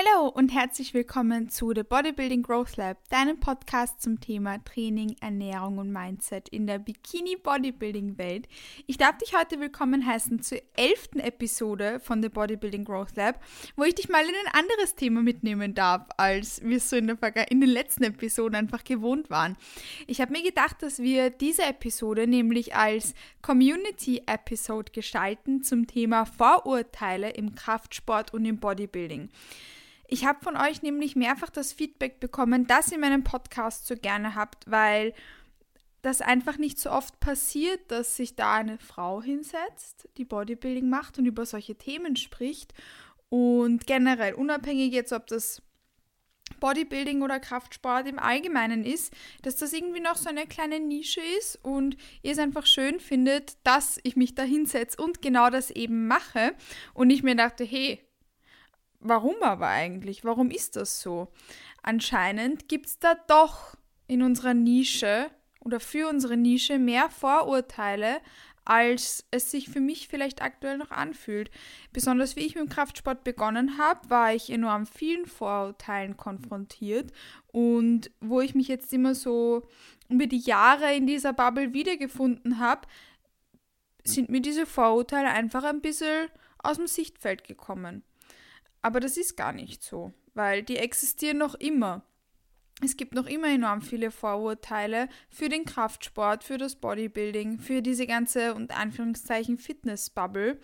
Hallo und herzlich willkommen zu The Bodybuilding Growth Lab, deinem Podcast zum Thema Training, Ernährung und Mindset in der Bikini Bodybuilding Welt. Ich darf dich heute willkommen heißen zur elften Episode von The Bodybuilding Growth Lab, wo ich dich mal in ein anderes Thema mitnehmen darf, als wir es so in, der, in den letzten Episoden einfach gewohnt waren. Ich habe mir gedacht, dass wir diese Episode nämlich als Community Episode gestalten zum Thema Vorurteile im Kraftsport und im Bodybuilding. Ich habe von euch nämlich mehrfach das Feedback bekommen, dass ihr meinen Podcast so gerne habt, weil das einfach nicht so oft passiert, dass sich da eine Frau hinsetzt, die Bodybuilding macht und über solche Themen spricht. Und generell, unabhängig jetzt, ob das Bodybuilding oder Kraftsport im Allgemeinen ist, dass das irgendwie noch so eine kleine Nische ist und ihr es einfach schön findet, dass ich mich da hinsetze und genau das eben mache. Und ich mir dachte, hey, Warum aber eigentlich? Warum ist das so? Anscheinend gibt es da doch in unserer Nische oder für unsere Nische mehr Vorurteile, als es sich für mich vielleicht aktuell noch anfühlt. Besonders wie ich mit dem Kraftsport begonnen habe, war ich enorm vielen Vorurteilen konfrontiert und wo ich mich jetzt immer so über die Jahre in dieser Bubble wiedergefunden habe, sind mir diese Vorurteile einfach ein bisschen aus dem Sichtfeld gekommen. Aber das ist gar nicht so, weil die existieren noch immer. Es gibt noch immer enorm viele Vorurteile für den Kraftsport, für das Bodybuilding, für diese ganze und Anführungszeichen Fitnessbubble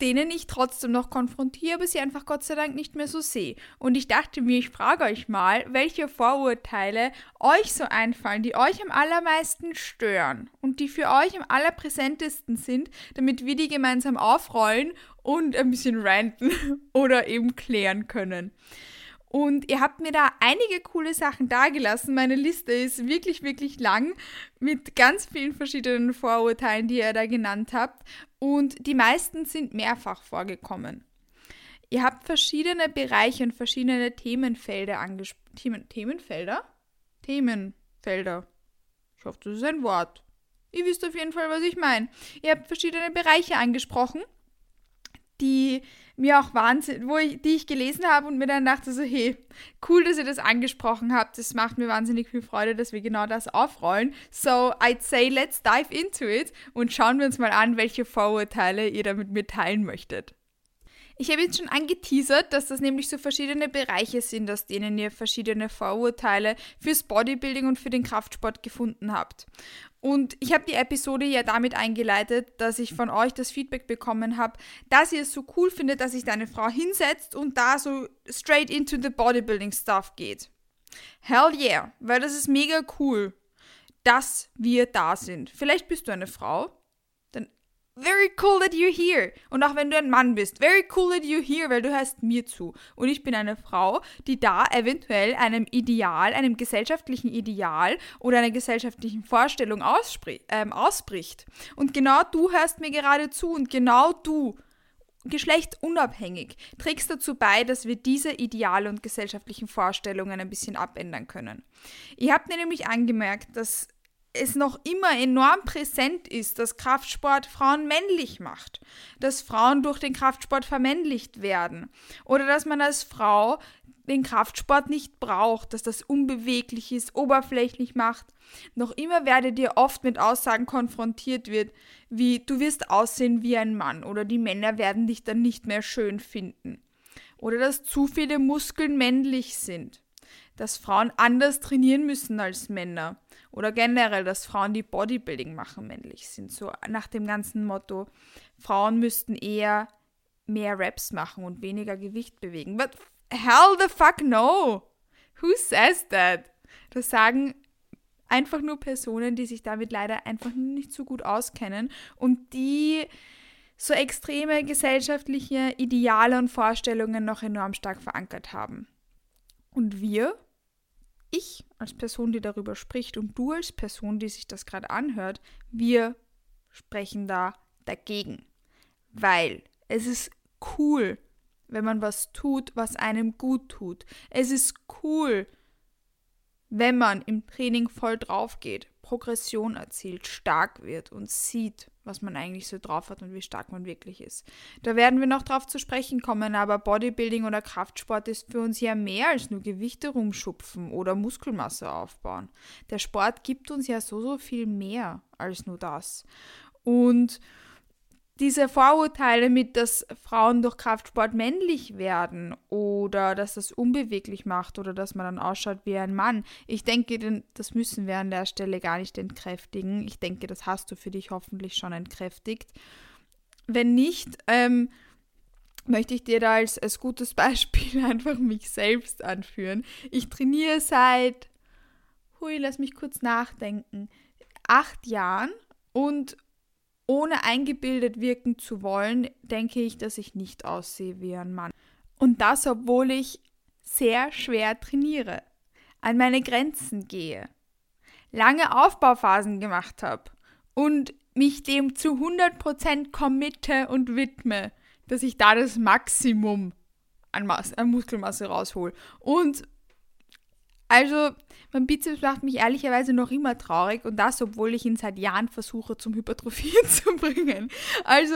denen ich trotzdem noch konfrontiere, aber sie einfach Gott sei Dank nicht mehr so sehe. Und ich dachte mir, ich frage euch mal, welche Vorurteile euch so einfallen, die euch am allermeisten stören und die für euch am allerpräsentesten sind, damit wir die gemeinsam aufrollen und ein bisschen ranten oder eben klären können. Und ihr habt mir da einige coole Sachen dagelassen. Meine Liste ist wirklich, wirklich lang mit ganz vielen verschiedenen Vorurteilen, die ihr da genannt habt. Und die meisten sind mehrfach vorgekommen. Ihr habt verschiedene Bereiche und verschiedene Themenfelder angesprochen. Themen Themenfelder? Themenfelder. Ich hoffe, das ist ein Wort. Ihr wisst auf jeden Fall, was ich meine. Ihr habt verschiedene Bereiche angesprochen die mir auch Wahnsinn, wo ich, die ich gelesen habe und mir dann dachte so, hey, cool, dass ihr das angesprochen habt. Das macht mir wahnsinnig viel Freude, dass wir genau das aufrollen. So, I'd say, let's dive into it und schauen wir uns mal an, welche Vorurteile ihr da mit mir teilen möchtet. Ich habe jetzt schon angeteasert, dass das nämlich so verschiedene Bereiche sind, aus denen ihr verschiedene Vorurteile fürs Bodybuilding und für den Kraftsport gefunden habt. Und ich habe die Episode ja damit eingeleitet, dass ich von euch das Feedback bekommen habe, dass ihr es so cool findet, dass sich da eine Frau hinsetzt und da so straight into the Bodybuilding Stuff geht. Hell yeah, weil das ist mega cool, dass wir da sind. Vielleicht bist du eine Frau, very cool that you're here. Und auch wenn du ein Mann bist, very cool that you're here, weil du hörst mir zu. Und ich bin eine Frau, die da eventuell einem Ideal, einem gesellschaftlichen Ideal oder einer gesellschaftlichen Vorstellung ähm, ausbricht. Und genau du hörst mir gerade zu und genau du geschlechtunabhängig trägst dazu bei, dass wir diese Ideale und gesellschaftlichen Vorstellungen ein bisschen abändern können. Ihr habt mir nämlich angemerkt, dass es noch immer enorm präsent ist, dass Kraftsport Frauen männlich macht, dass Frauen durch den Kraftsport vermännlicht werden oder dass man als Frau den Kraftsport nicht braucht, dass das unbeweglich ist, oberflächlich macht. Noch immer werdet ihr oft mit Aussagen konfrontiert wird, wie du wirst aussehen wie ein Mann oder die Männer werden dich dann nicht mehr schön finden. Oder dass zu viele Muskeln männlich sind. Dass Frauen anders trainieren müssen als Männer oder generell, dass Frauen, die Bodybuilding machen, männlich sind. So nach dem ganzen Motto, Frauen müssten eher mehr Raps machen und weniger Gewicht bewegen. But hell the fuck no! Who says that? Das sagen einfach nur Personen, die sich damit leider einfach nicht so gut auskennen und die so extreme gesellschaftliche Ideale und Vorstellungen noch enorm stark verankert haben. Und wir ich als Person, die darüber spricht und du als Person, die sich das gerade anhört, wir sprechen da dagegen. Weil es ist cool, wenn man was tut, was einem gut tut. Es ist cool, wenn man im Training voll drauf geht, Progression erzielt, stark wird und sieht, was man eigentlich so drauf hat und wie stark man wirklich ist. Da werden wir noch drauf zu sprechen kommen, aber Bodybuilding oder Kraftsport ist für uns ja mehr als nur Gewichte rumschupfen oder Muskelmasse aufbauen. Der Sport gibt uns ja so, so viel mehr als nur das. Und diese Vorurteile mit, dass Frauen durch Kraftsport männlich werden oder dass das unbeweglich macht oder dass man dann ausschaut wie ein Mann. Ich denke, das müssen wir an der Stelle gar nicht entkräftigen. Ich denke, das hast du für dich hoffentlich schon entkräftigt. Wenn nicht, ähm, möchte ich dir da als, als gutes Beispiel einfach mich selbst anführen. Ich trainiere seit, hui, lass mich kurz nachdenken, acht Jahren und ohne eingebildet wirken zu wollen, denke ich, dass ich nicht aussehe wie ein Mann. Und das, obwohl ich sehr schwer trainiere, an meine Grenzen gehe, lange Aufbauphasen gemacht habe und mich dem zu 100% committe und widme, dass ich da das Maximum an, Mas an Muskelmasse raushol. Und also, mein Bizeps macht mich ehrlicherweise noch immer traurig und das, obwohl ich ihn seit Jahren versuche zum Hypertrophieren zu bringen. Also,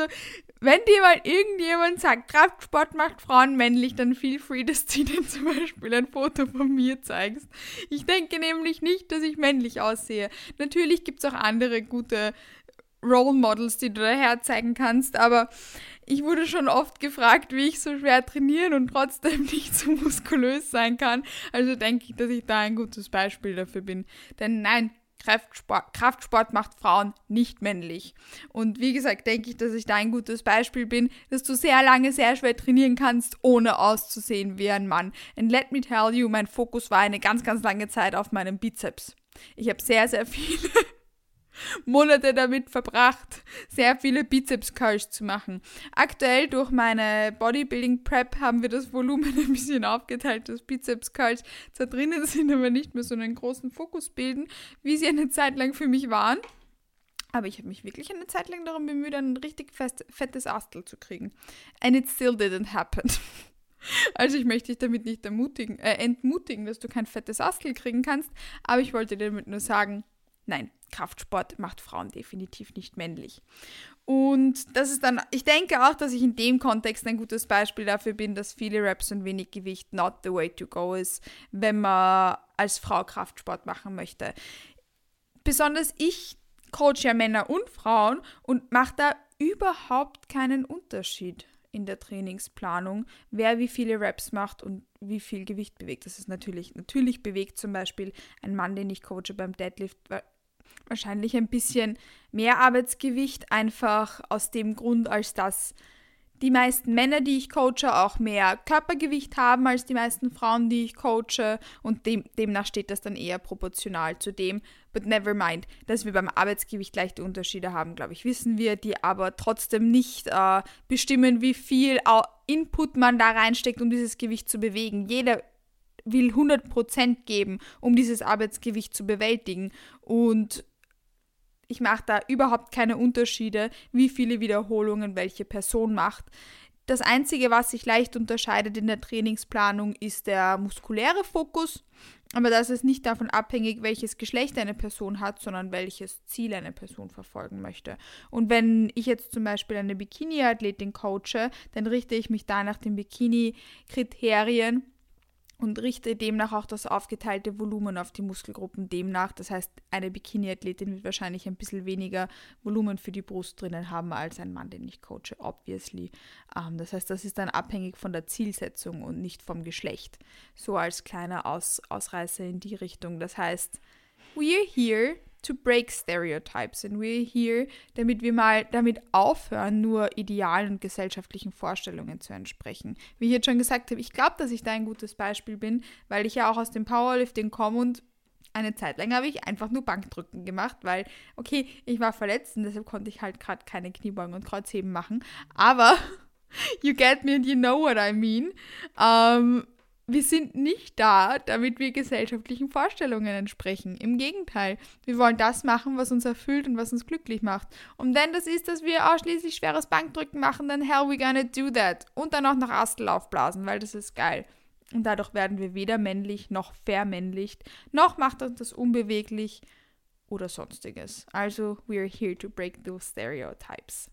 wenn dir mal irgendjemand sagt, Kraftsport macht Frauen männlich, dann feel free, dass du ihnen zum Beispiel ein Foto von mir zeigst. Ich denke nämlich nicht, dass ich männlich aussehe. Natürlich gibt es auch andere gute Role Models, die du daher zeigen kannst, aber ich wurde schon oft gefragt, wie ich so schwer trainieren und trotzdem nicht so muskulös sein kann. Also denke ich, dass ich da ein gutes Beispiel dafür bin. Denn nein, Kraftsport, Kraftsport macht Frauen nicht männlich. Und wie gesagt, denke ich, dass ich da ein gutes Beispiel bin, dass du sehr lange sehr schwer trainieren kannst, ohne auszusehen wie ein Mann. And let me tell you, mein Fokus war eine ganz, ganz lange Zeit auf meinem Bizeps. Ich habe sehr, sehr viele Monate damit verbracht, sehr viele Bizeps-Curls zu machen. Aktuell durch meine Bodybuilding-Prep haben wir das Volumen ein bisschen aufgeteilt, dass Bizeps-Curls zwar drinnen sind, aber nicht mehr so einen großen Fokus bilden, wie sie eine Zeit lang für mich waren. Aber ich habe mich wirklich eine Zeit lang darum bemüht, ein richtig fest, fettes Astel zu kriegen. And it still didn't happen. Also ich möchte dich damit nicht äh, entmutigen, dass du kein fettes Astel kriegen kannst, aber ich wollte dir damit nur sagen, nein, Kraftsport macht Frauen definitiv nicht männlich. Und das ist dann, ich denke auch, dass ich in dem Kontext ein gutes Beispiel dafür bin, dass viele Raps und wenig Gewicht not the way to go ist, wenn man als Frau Kraftsport machen möchte. Besonders ich coach ja Männer und Frauen und mache da überhaupt keinen Unterschied in der Trainingsplanung, wer wie viele Reps macht und wie viel Gewicht bewegt. Das ist natürlich, natürlich bewegt zum Beispiel ein Mann, den ich coache beim Deadlift, wahrscheinlich ein bisschen mehr Arbeitsgewicht, einfach aus dem Grund, als dass die meisten Männer, die ich coache, auch mehr Körpergewicht haben als die meisten Frauen, die ich coache und dem, demnach steht das dann eher proportional zu dem. But never mind, dass wir beim Arbeitsgewicht leichte Unterschiede haben, glaube ich, wissen wir, die aber trotzdem nicht äh, bestimmen, wie viel Input man da reinsteckt, um dieses Gewicht zu bewegen. Jeder will 100% geben, um dieses Arbeitsgewicht zu bewältigen und ich mache da überhaupt keine Unterschiede, wie viele Wiederholungen welche Person macht. Das Einzige, was sich leicht unterscheidet in der Trainingsplanung, ist der muskuläre Fokus. Aber das ist nicht davon abhängig, welches Geschlecht eine Person hat, sondern welches Ziel eine Person verfolgen möchte. Und wenn ich jetzt zum Beispiel eine Bikini-Athletin coache, dann richte ich mich da nach den Bikini-Kriterien und richte demnach auch das aufgeteilte Volumen auf die Muskelgruppen demnach. Das heißt, eine Bikini-Athletin wird wahrscheinlich ein bisschen weniger Volumen für die Brust drinnen haben als ein Mann, den ich coache, obviously. Ähm, das heißt, das ist dann abhängig von der Zielsetzung und nicht vom Geschlecht. So als kleiner Aus Ausreißer in die Richtung. Das heißt, we're here to break stereotypes and we're here, damit wir mal damit aufhören, nur idealen und gesellschaftlichen Vorstellungen zu entsprechen. Wie ich jetzt schon gesagt habe, ich glaube, dass ich da ein gutes Beispiel bin, weil ich ja auch aus dem Powerlifting komme und eine Zeit lang habe ich einfach nur Bankdrücken gemacht, weil, okay, ich war verletzt und deshalb konnte ich halt gerade keine Kniebeugen und Kreuzheben machen. Aber you get me and you know what I mean. Ähm, wir sind nicht da, damit wir gesellschaftlichen Vorstellungen entsprechen. Im Gegenteil, wir wollen das machen, was uns erfüllt und was uns glücklich macht. Und wenn das ist, dass wir ausschließlich schweres Bankdrücken machen, dann hell we gonna do that. Und dann auch nach Astel aufblasen, weil das ist geil. Und dadurch werden wir weder männlich noch vermännlicht, noch macht uns das unbeweglich oder sonstiges. Also, we are here to break those stereotypes.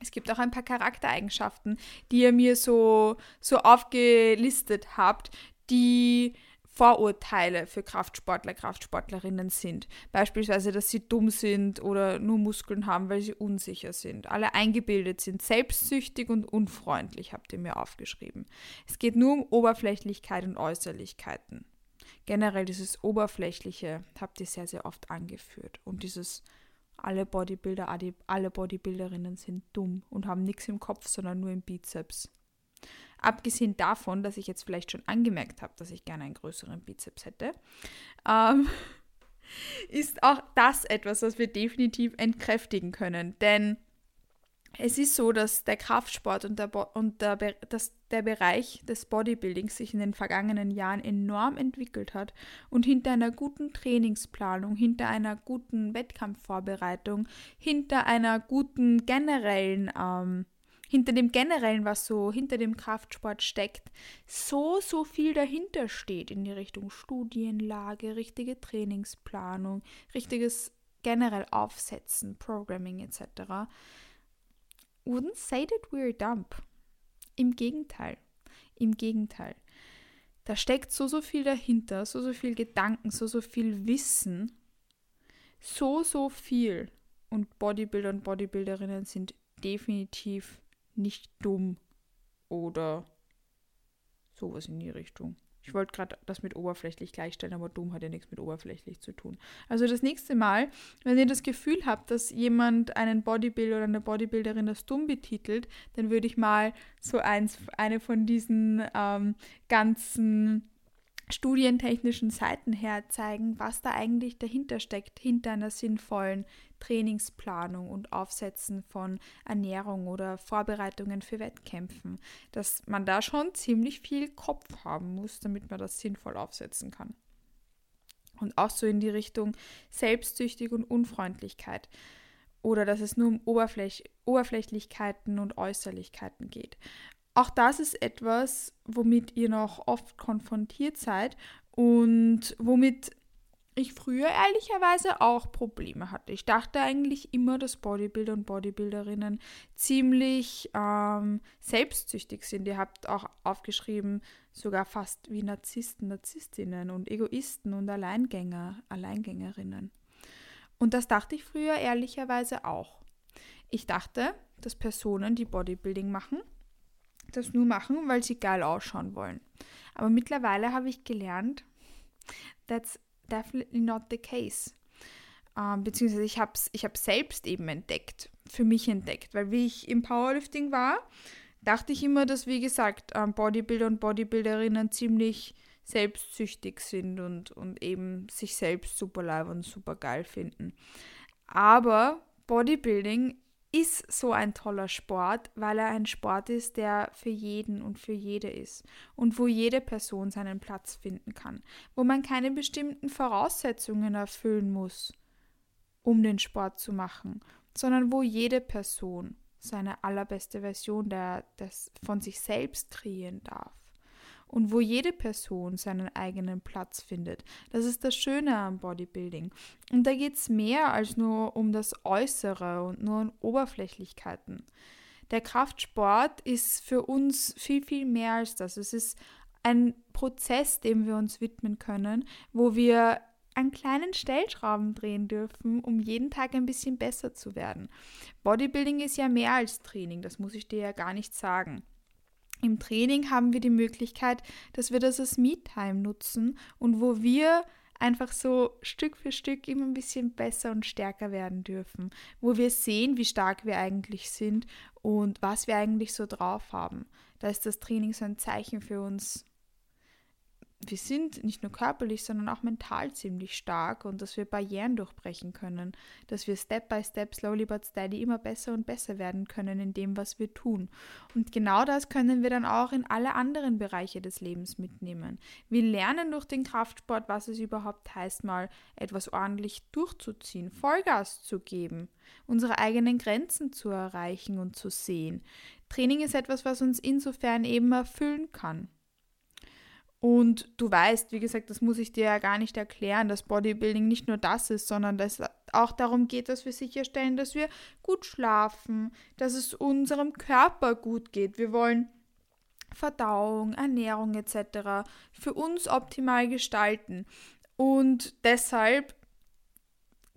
Es gibt auch ein paar Charaktereigenschaften, die ihr mir so, so aufgelistet habt, die Vorurteile für Kraftsportler, Kraftsportlerinnen sind. Beispielsweise, dass sie dumm sind oder nur Muskeln haben, weil sie unsicher sind. Alle eingebildet sind, selbstsüchtig und unfreundlich, habt ihr mir aufgeschrieben. Es geht nur um Oberflächlichkeit und Äußerlichkeiten. Generell dieses Oberflächliche habt ihr sehr, sehr oft angeführt. Und dieses alle Bodybuilder, alle Bodybuilderinnen sind dumm und haben nichts im Kopf, sondern nur im Bizeps. Abgesehen davon, dass ich jetzt vielleicht schon angemerkt habe, dass ich gerne einen größeren Bizeps hätte, ähm, ist auch das etwas, was wir definitiv entkräftigen können. Denn es ist so, dass der Kraftsport und, der, und der, dass der Bereich des Bodybuildings sich in den vergangenen Jahren enorm entwickelt hat und hinter einer guten Trainingsplanung, hinter einer guten Wettkampfvorbereitung, hinter einer guten generellen ähm, hinter dem generellen, was so hinter dem Kraftsport steckt, so, so viel dahinter steht in die Richtung Studienlage, richtige Trainingsplanung, richtiges generell Aufsetzen, Programming etc. Wouldn't say that we're dumb. Im Gegenteil. Im Gegenteil. Da steckt so, so viel dahinter, so, so viel Gedanken, so, so viel Wissen. So, so viel. Und Bodybuilder und Bodybuilderinnen sind definitiv nicht dumm oder sowas in die Richtung. Ich wollte gerade das mit oberflächlich gleichstellen, aber dumm hat ja nichts mit oberflächlich zu tun. Also das nächste Mal, wenn ihr das Gefühl habt, dass jemand einen Bodybuilder oder eine Bodybuilderin als dumm betitelt, dann würde ich mal so eins, eine von diesen ähm, ganzen studientechnischen Seiten her zeigen, was da eigentlich dahinter steckt, hinter einer sinnvollen Trainingsplanung und Aufsetzen von Ernährung oder Vorbereitungen für Wettkämpfen, dass man da schon ziemlich viel Kopf haben muss, damit man das sinnvoll aufsetzen kann. Und auch so in die Richtung Selbstsüchtig und Unfreundlichkeit oder dass es nur um Oberfläch Oberflächlichkeiten und Äußerlichkeiten geht. Auch das ist etwas, womit ihr noch oft konfrontiert seid und womit ich früher ehrlicherweise auch Probleme hatte. Ich dachte eigentlich immer, dass Bodybuilder und Bodybuilderinnen ziemlich ähm, selbstsüchtig sind. Ihr habt auch aufgeschrieben, sogar fast wie Narzissten, Narzisstinnen und Egoisten und Alleingänger, Alleingängerinnen. Und das dachte ich früher ehrlicherweise auch. Ich dachte, dass Personen, die Bodybuilding machen, das nur machen, weil sie geil ausschauen wollen. Aber mittlerweile habe ich gelernt, that's definitely not the case. Ähm, beziehungsweise ich habe es ich selbst eben entdeckt, für mich entdeckt, weil wie ich im Powerlifting war, dachte ich immer, dass, wie gesagt, ähm, Bodybuilder und Bodybuilderinnen ziemlich selbstsüchtig sind und, und eben sich selbst super live und super geil finden. Aber Bodybuilding ist so ein toller Sport, weil er ein Sport ist, der für jeden und für jede ist und wo jede Person seinen Platz finden kann, wo man keine bestimmten Voraussetzungen erfüllen muss, um den Sport zu machen, sondern wo jede Person seine allerbeste Version der, des, von sich selbst kreieren darf und wo jede Person seinen eigenen Platz findet. Das ist das Schöne am Bodybuilding. Und da geht es mehr als nur um das Äußere und nur um Oberflächlichkeiten. Der Kraftsport ist für uns viel, viel mehr als das. Es ist ein Prozess, dem wir uns widmen können, wo wir an kleinen Stellschrauben drehen dürfen, um jeden Tag ein bisschen besser zu werden. Bodybuilding ist ja mehr als Training, das muss ich dir ja gar nicht sagen. Im Training haben wir die Möglichkeit, dass wir das als Me-Time nutzen und wo wir einfach so Stück für Stück immer ein bisschen besser und stärker werden dürfen, wo wir sehen, wie stark wir eigentlich sind und was wir eigentlich so drauf haben. Da ist das Training so ein Zeichen für uns, wir sind nicht nur körperlich, sondern auch mental ziemlich stark und dass wir Barrieren durchbrechen können, dass wir Step by Step, slowly but steady immer besser und besser werden können in dem, was wir tun. Und genau das können wir dann auch in alle anderen Bereiche des Lebens mitnehmen. Wir lernen durch den Kraftsport, was es überhaupt heißt, mal etwas ordentlich durchzuziehen, Vollgas zu geben, unsere eigenen Grenzen zu erreichen und zu sehen. Training ist etwas, was uns insofern eben erfüllen kann. Und du weißt, wie gesagt, das muss ich dir ja gar nicht erklären, dass Bodybuilding nicht nur das ist, sondern dass es auch darum geht, dass wir sicherstellen, dass wir gut schlafen, dass es unserem Körper gut geht. Wir wollen Verdauung, Ernährung etc. für uns optimal gestalten. Und deshalb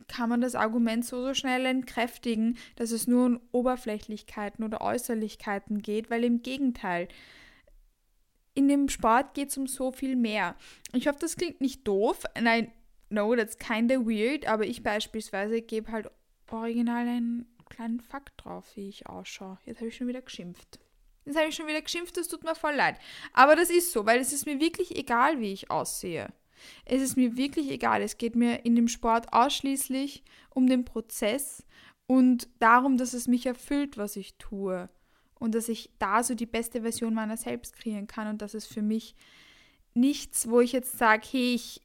kann man das Argument so, so schnell entkräftigen, dass es nur um Oberflächlichkeiten oder Äußerlichkeiten geht, weil im Gegenteil, in dem Sport geht es um so viel mehr. Ich hoffe, das klingt nicht doof. Nein, no, that's kinda weird, aber ich beispielsweise gebe halt original einen kleinen Fakt drauf, wie ich ausschaue. Jetzt habe ich schon wieder geschimpft. Jetzt habe ich schon wieder geschimpft, das tut mir voll leid. Aber das ist so, weil es ist mir wirklich egal, wie ich aussehe. Es ist mir wirklich egal. Es geht mir in dem Sport ausschließlich um den Prozess und darum, dass es mich erfüllt, was ich tue. Und dass ich da so die beste Version meiner selbst kreieren kann. Und das ist für mich nichts, wo ich jetzt sage, hey, ich,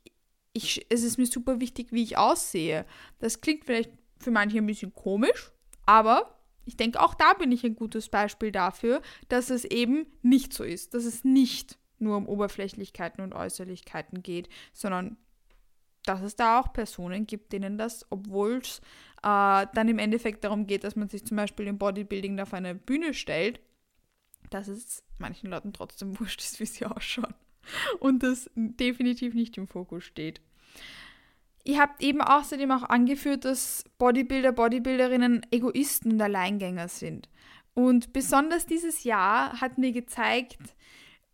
ich, es ist mir super wichtig, wie ich aussehe. Das klingt vielleicht für manche ein bisschen komisch, aber ich denke, auch da bin ich ein gutes Beispiel dafür, dass es eben nicht so ist, dass es nicht nur um Oberflächlichkeiten und Äußerlichkeiten geht, sondern dass es da auch Personen gibt, denen das, obwohl es äh, dann im Endeffekt darum geht, dass man sich zum Beispiel im Bodybuilding auf eine Bühne stellt, dass es manchen Leuten trotzdem wurscht ist, wie sie ausschauen. Und das definitiv nicht im Fokus steht. Ihr habt eben außerdem auch angeführt, dass Bodybuilder, Bodybuilderinnen Egoisten und Alleingänger sind. Und besonders dieses Jahr hat mir gezeigt,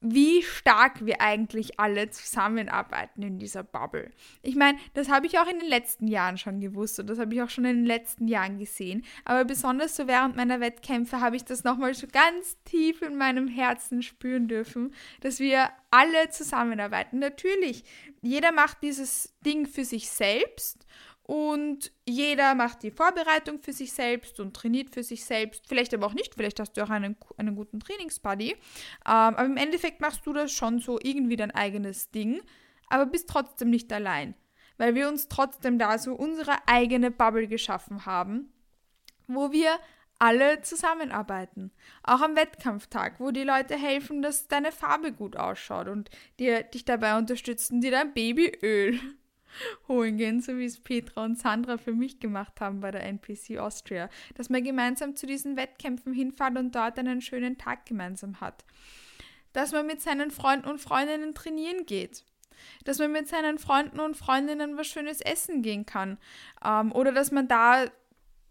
wie stark wir eigentlich alle zusammenarbeiten in dieser Bubble. Ich meine, das habe ich auch in den letzten Jahren schon gewusst und das habe ich auch schon in den letzten Jahren gesehen. Aber besonders so während meiner Wettkämpfe habe ich das nochmal so ganz tief in meinem Herzen spüren dürfen, dass wir alle zusammenarbeiten. Natürlich, jeder macht dieses Ding für sich selbst und jeder macht die Vorbereitung für sich selbst und trainiert für sich selbst. Vielleicht aber auch nicht, vielleicht hast du auch einen, einen guten Trainingsbuddy. Ähm, aber im Endeffekt machst du das schon so irgendwie dein eigenes Ding, aber bist trotzdem nicht allein. Weil wir uns trotzdem da so unsere eigene Bubble geschaffen haben, wo wir alle zusammenarbeiten. Auch am Wettkampftag, wo die Leute helfen, dass deine Farbe gut ausschaut und dir, dich dabei unterstützen, dir dein Babyöl holen gehen, so wie es Petra und Sandra für mich gemacht haben bei der NPC Austria. Dass man gemeinsam zu diesen Wettkämpfen hinfährt und dort einen schönen Tag gemeinsam hat. Dass man mit seinen Freunden und Freundinnen trainieren geht. Dass man mit seinen Freunden und Freundinnen was Schönes essen gehen kann. Ähm, oder dass man da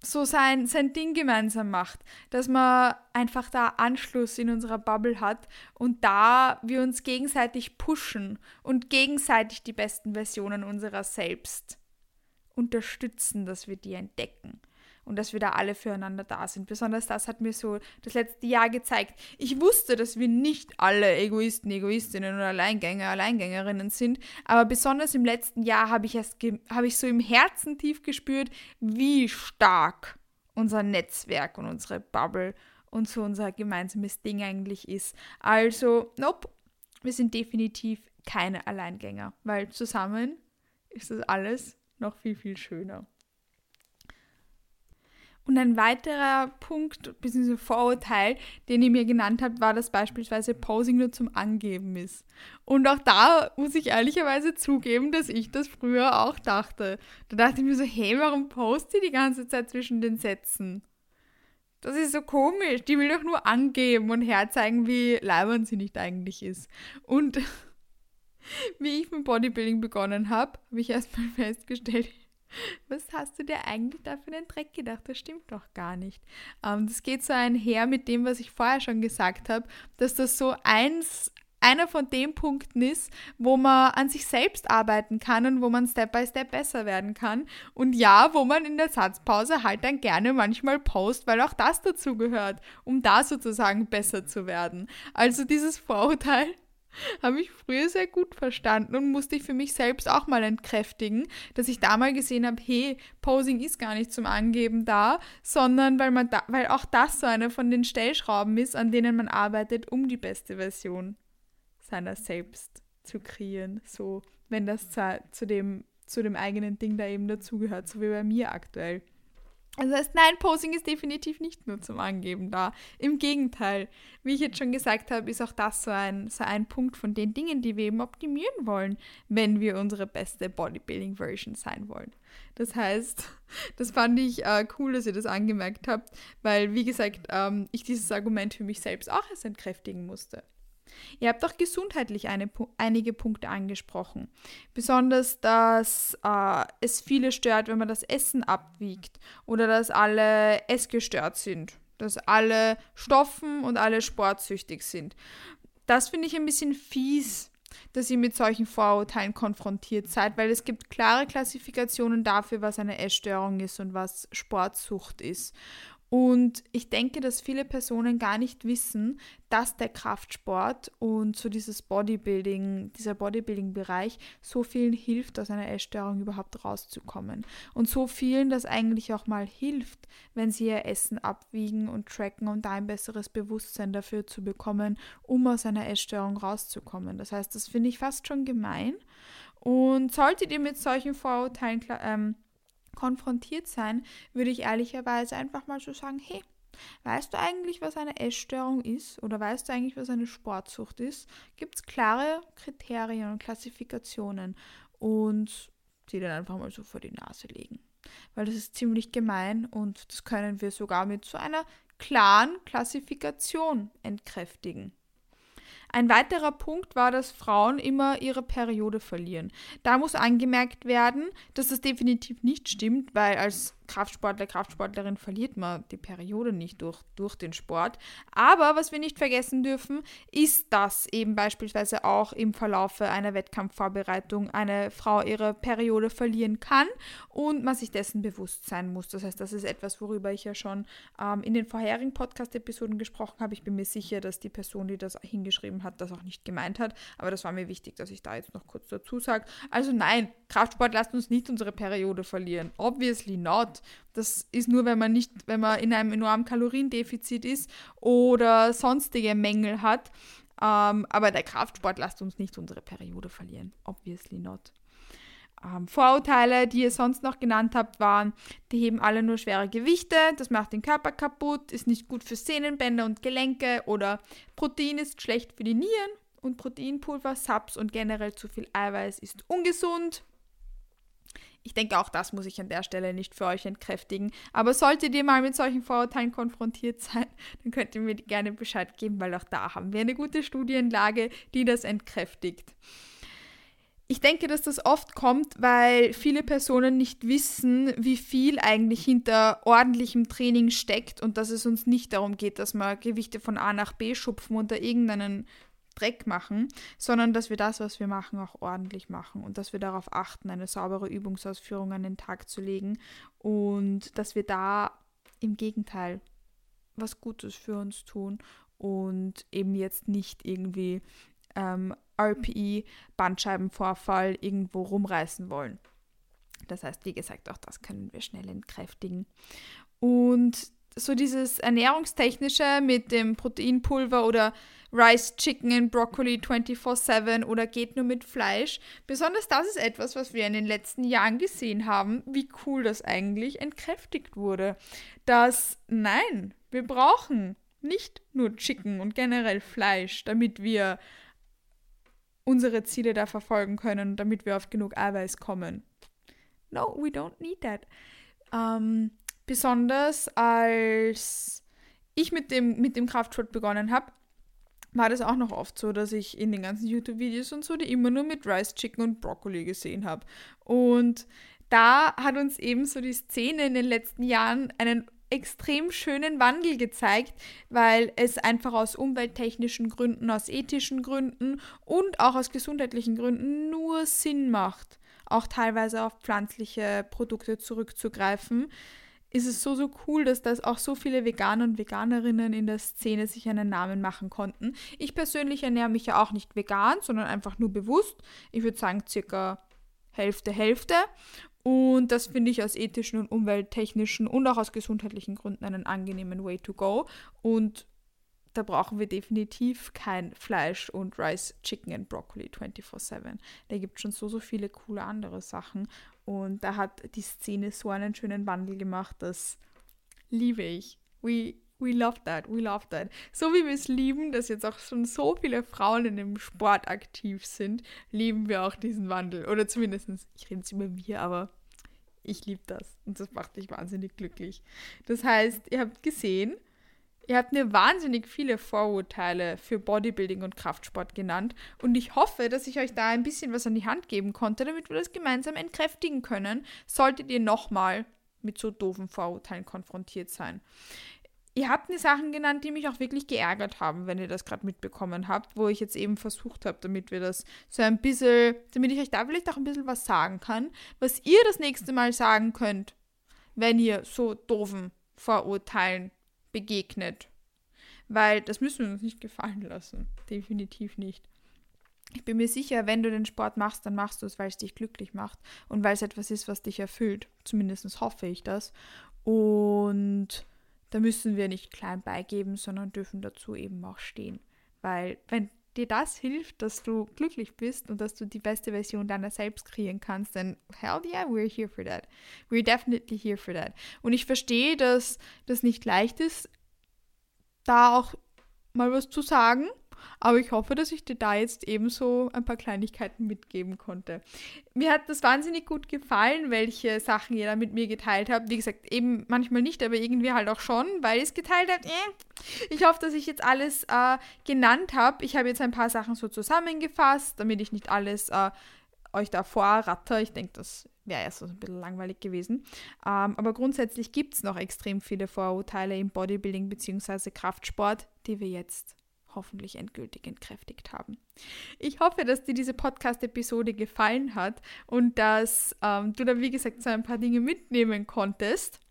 so sein, sein Ding gemeinsam macht, dass man einfach da Anschluss in unserer Bubble hat und da wir uns gegenseitig pushen und gegenseitig die besten Versionen unserer selbst unterstützen, dass wir die entdecken und dass wir da alle füreinander da sind. Besonders das hat mir so das letzte Jahr gezeigt. Ich wusste, dass wir nicht alle Egoisten, Egoistinnen oder Alleingänger, Alleingängerinnen sind, aber besonders im letzten Jahr habe ich erst habe ich so im Herzen tief gespürt, wie stark unser Netzwerk und unsere Bubble und so unser gemeinsames Ding eigentlich ist. Also, nope, wir sind definitiv keine Alleingänger, weil zusammen ist das alles noch viel, viel schöner. Und ein weiterer Punkt bzw. Vorurteil, den ich mir genannt habe, war, dass beispielsweise Posing nur zum Angeben ist. Und auch da muss ich ehrlicherweise zugeben, dass ich das früher auch dachte. Da dachte ich mir so, hey, warum post die die ganze Zeit zwischen den Sätzen? Das ist so komisch. Die will doch nur angeben und herzeigen, wie leibend sie nicht eigentlich ist. Und wie ich mit Bodybuilding begonnen habe, habe ich erstmal festgestellt, was hast du dir eigentlich da für den Dreck gedacht? Das stimmt doch gar nicht. Ähm, das geht so einher mit dem, was ich vorher schon gesagt habe, dass das so eins, einer von den Punkten ist, wo man an sich selbst arbeiten kann und wo man Step by Step besser werden kann. Und ja, wo man in der Satzpause halt dann gerne manchmal post, weil auch das dazu gehört, um da sozusagen besser zu werden. Also dieses Vorurteil habe ich früher sehr gut verstanden und musste ich für mich selbst auch mal entkräftigen, dass ich da mal gesehen habe, hey, Posing ist gar nicht zum Angeben da, sondern weil man da, weil auch das so eine von den Stellschrauben ist, an denen man arbeitet, um die beste Version seiner selbst zu kreieren. So, wenn das zu, zu dem, zu dem eigenen Ding da eben dazugehört, so wie bei mir aktuell. Also das heißt, nein, Posing ist definitiv nicht nur zum Angeben da. Im Gegenteil, wie ich jetzt schon gesagt habe, ist auch das so ein, so ein Punkt von den Dingen, die wir eben optimieren wollen, wenn wir unsere beste Bodybuilding-Version sein wollen. Das heißt, das fand ich äh, cool, dass ihr das angemerkt habt, weil, wie gesagt, ähm, ich dieses Argument für mich selbst auch erst entkräftigen musste. Ihr habt auch gesundheitlich eine, einige Punkte angesprochen. Besonders, dass äh, es viele stört, wenn man das Essen abwiegt oder dass alle essgestört sind, dass alle stoffen und alle sportsüchtig sind. Das finde ich ein bisschen fies, dass ihr mit solchen Vorurteilen konfrontiert seid, weil es gibt klare Klassifikationen dafür, was eine Essstörung ist und was Sportsucht ist. Und ich denke, dass viele Personen gar nicht wissen, dass der Kraftsport und so dieses Bodybuilding, dieser Bodybuilding-Bereich so vielen hilft, aus einer Essstörung überhaupt rauszukommen. Und so vielen das eigentlich auch mal hilft, wenn sie ihr Essen abwiegen und tracken und da ein besseres Bewusstsein dafür zu bekommen, um aus einer Essstörung rauszukommen. Das heißt, das finde ich fast schon gemein. Und solltet ihr mit solchen Vorurteilen ähm, konfrontiert sein, würde ich ehrlicherweise einfach mal so sagen, hey, weißt du eigentlich, was eine Essstörung ist oder weißt du eigentlich, was eine Sportsucht ist? Gibt es klare Kriterien und Klassifikationen und die dann einfach mal so vor die Nase legen. Weil das ist ziemlich gemein und das können wir sogar mit so einer klaren Klassifikation entkräftigen. Ein weiterer Punkt war, dass Frauen immer ihre Periode verlieren. Da muss angemerkt werden, dass das definitiv nicht stimmt, weil als Kraftsportler, Kraftsportlerin verliert man die Periode nicht durch, durch den Sport. Aber was wir nicht vergessen dürfen, ist, dass eben beispielsweise auch im Verlaufe einer Wettkampfvorbereitung eine Frau ihre Periode verlieren kann und man sich dessen bewusst sein muss. Das heißt, das ist etwas, worüber ich ja schon ähm, in den vorherigen Podcast-Episoden gesprochen habe. Ich bin mir sicher, dass die Person, die das hingeschrieben hat, das auch nicht gemeint hat. Aber das war mir wichtig, dass ich da jetzt noch kurz dazu sage. Also nein, Kraftsport lasst uns nicht unsere Periode verlieren. Obviously not. Das ist nur, wenn man nicht, wenn man in einem enormen Kaloriendefizit ist oder sonstige Mängel hat. Ähm, aber der Kraftsport lasst uns nicht unsere Periode verlieren. Obviously not. Ähm, Vorurteile, die ihr sonst noch genannt habt, waren, die heben alle nur schwere Gewichte, das macht den Körper kaputt, ist nicht gut für Sehnenbänder und Gelenke oder Protein ist schlecht für die Nieren und Proteinpulver, Subs und generell zu viel Eiweiß ist ungesund. Ich denke, auch das muss ich an der Stelle nicht für euch entkräftigen. Aber solltet ihr mal mit solchen Vorurteilen konfrontiert sein, dann könnt ihr mir gerne Bescheid geben, weil auch da haben wir eine gute Studienlage, die das entkräftigt. Ich denke, dass das oft kommt, weil viele Personen nicht wissen, wie viel eigentlich hinter ordentlichem Training steckt und dass es uns nicht darum geht, dass wir Gewichte von A nach B schupfen unter irgendeinen Dreck machen, sondern dass wir das, was wir machen, auch ordentlich machen und dass wir darauf achten, eine saubere Übungsausführung an den Tag zu legen und dass wir da im Gegenteil was Gutes für uns tun und eben jetzt nicht irgendwie ähm, RPE, Bandscheibenvorfall irgendwo rumreißen wollen. Das heißt, wie gesagt, auch das können wir schnell entkräftigen. Und so dieses Ernährungstechnische mit dem Proteinpulver oder Rice, Chicken and Broccoli 24-7 oder geht nur mit Fleisch. Besonders das ist etwas, was wir in den letzten Jahren gesehen haben, wie cool das eigentlich entkräftigt wurde. Dass nein, wir brauchen nicht nur Chicken und generell Fleisch, damit wir unsere Ziele da verfolgen können, damit wir auf genug Eiweiß kommen. No, we don't need that. Ähm, besonders als ich mit dem, mit dem Kraftsport begonnen habe, war das auch noch oft so, dass ich in den ganzen YouTube-Videos und so die immer nur mit Rice, Chicken und Broccoli gesehen habe. Und da hat uns eben so die Szene in den letzten Jahren einen extrem schönen Wandel gezeigt, weil es einfach aus umwelttechnischen Gründen, aus ethischen Gründen und auch aus gesundheitlichen Gründen nur Sinn macht, auch teilweise auf pflanzliche Produkte zurückzugreifen ist es so, so cool, dass das auch so viele Veganer und Veganerinnen in der Szene sich einen Namen machen konnten. Ich persönlich ernähre mich ja auch nicht vegan, sondern einfach nur bewusst. Ich würde sagen, circa Hälfte, Hälfte. Und das finde ich aus ethischen und umwelttechnischen und auch aus gesundheitlichen Gründen einen angenehmen Way to go. Und da brauchen wir definitiv kein Fleisch und Rice, Chicken and Broccoli 24-7. Da gibt es schon so, so viele coole andere Sachen. Und da hat die Szene so einen schönen Wandel gemacht, dass liebe ich. We, we love that, we love that. So wie wir es lieben, dass jetzt auch schon so viele Frauen in dem Sport aktiv sind, lieben wir auch diesen Wandel. Oder zumindest, ich rede jetzt über wir, aber ich liebe das. Und das macht mich wahnsinnig glücklich. Das heißt, ihr habt gesehen, Ihr habt mir wahnsinnig viele Vorurteile für Bodybuilding und Kraftsport genannt und ich hoffe, dass ich euch da ein bisschen was an die Hand geben konnte, damit wir das gemeinsam entkräftigen können, solltet ihr nochmal mit so doofen Vorurteilen konfrontiert sein. Ihr habt mir Sachen genannt, die mich auch wirklich geärgert haben, wenn ihr das gerade mitbekommen habt, wo ich jetzt eben versucht habe, damit wir das so ein bisschen, damit ich euch da vielleicht auch ein bisschen was sagen kann, was ihr das nächste Mal sagen könnt, wenn ihr so doofen Vorurteilen begegnet. Weil das müssen wir uns nicht gefallen lassen. Definitiv nicht. Ich bin mir sicher, wenn du den Sport machst, dann machst du es, weil es dich glücklich macht und weil es etwas ist, was dich erfüllt. Zumindest hoffe ich das. Und da müssen wir nicht klein beigeben, sondern dürfen dazu eben auch stehen. Weil wenn dir das hilft, dass du glücklich bist und dass du die beste Version deiner selbst kreieren kannst, dann hell yeah, we're here for that. We're definitely here for that. Und ich verstehe, dass das nicht leicht ist, da auch mal was zu sagen. Aber ich hoffe, dass ich dir da jetzt ebenso ein paar Kleinigkeiten mitgeben konnte. Mir hat das wahnsinnig gut gefallen, welche Sachen ihr da mit mir geteilt habt. Wie gesagt, eben manchmal nicht, aber irgendwie halt auch schon, weil ihr es geteilt habt. Äh. Ich hoffe, dass ich jetzt alles äh, genannt habe. Ich habe jetzt ein paar Sachen so zusammengefasst, damit ich nicht alles äh, euch da vorratter. Ich denke, das wäre ja so ein bisschen langweilig gewesen. Ähm, aber grundsätzlich gibt es noch extrem viele Vorurteile im Bodybuilding bzw. Kraftsport, die wir jetzt hoffentlich endgültig entkräftigt haben. Ich hoffe, dass dir diese Podcast-Episode gefallen hat und dass ähm, du da, wie gesagt, so ein paar Dinge mitnehmen konntest.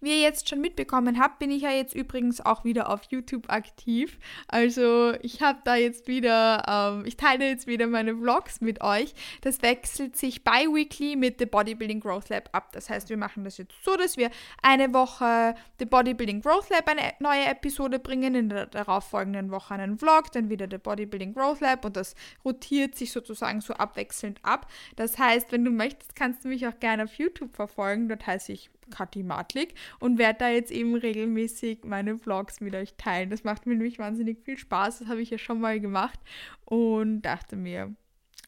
Wie ihr jetzt schon mitbekommen habt, bin ich ja jetzt übrigens auch wieder auf YouTube aktiv. Also ich habe da jetzt wieder, ähm, ich teile jetzt wieder meine Vlogs mit euch. Das wechselt sich bi-weekly mit The Bodybuilding Growth Lab ab. Das heißt, wir machen das jetzt so, dass wir eine Woche The Bodybuilding Growth Lab eine neue Episode bringen, in der darauffolgenden Woche einen Vlog, dann wieder The Bodybuilding Growth Lab und das rotiert sich sozusagen so abwechselnd ab. Das heißt, wenn du möchtest, kannst du mich auch gerne auf YouTube verfolgen. Dort heiße ich Kathi Matlik und werde da jetzt eben regelmäßig meine Vlogs mit euch teilen. Das macht mir nämlich wahnsinnig viel Spaß. Das habe ich ja schon mal gemacht und dachte mir,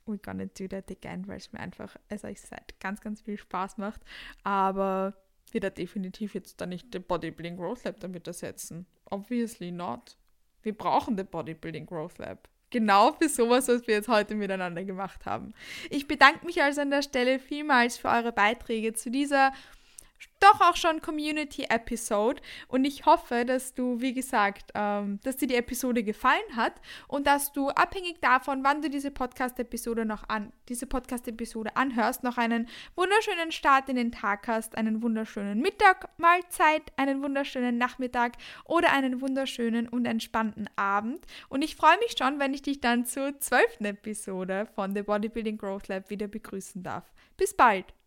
we're gonna do that again, weil es mir einfach, als ich seit ganz, ganz viel Spaß macht. Aber wird er definitiv jetzt da nicht den Bodybuilding Growth Lab damit ersetzen. Obviously not. Wir brauchen den Bodybuilding Growth Lab genau für sowas, was wir jetzt heute miteinander gemacht haben. Ich bedanke mich also an der Stelle vielmals für eure Beiträge zu dieser doch auch schon Community-Episode und ich hoffe, dass du, wie gesagt, ähm, dass dir die Episode gefallen hat und dass du abhängig davon, wann du diese Podcast-Episode noch an, diese Podcast-Episode anhörst, noch einen wunderschönen Start in den Tag hast, einen wunderschönen Mittag, Mahlzeit, einen wunderschönen Nachmittag oder einen wunderschönen und entspannten Abend und ich freue mich schon, wenn ich dich dann zur zwölften Episode von The Bodybuilding Growth Lab wieder begrüßen darf. Bis bald!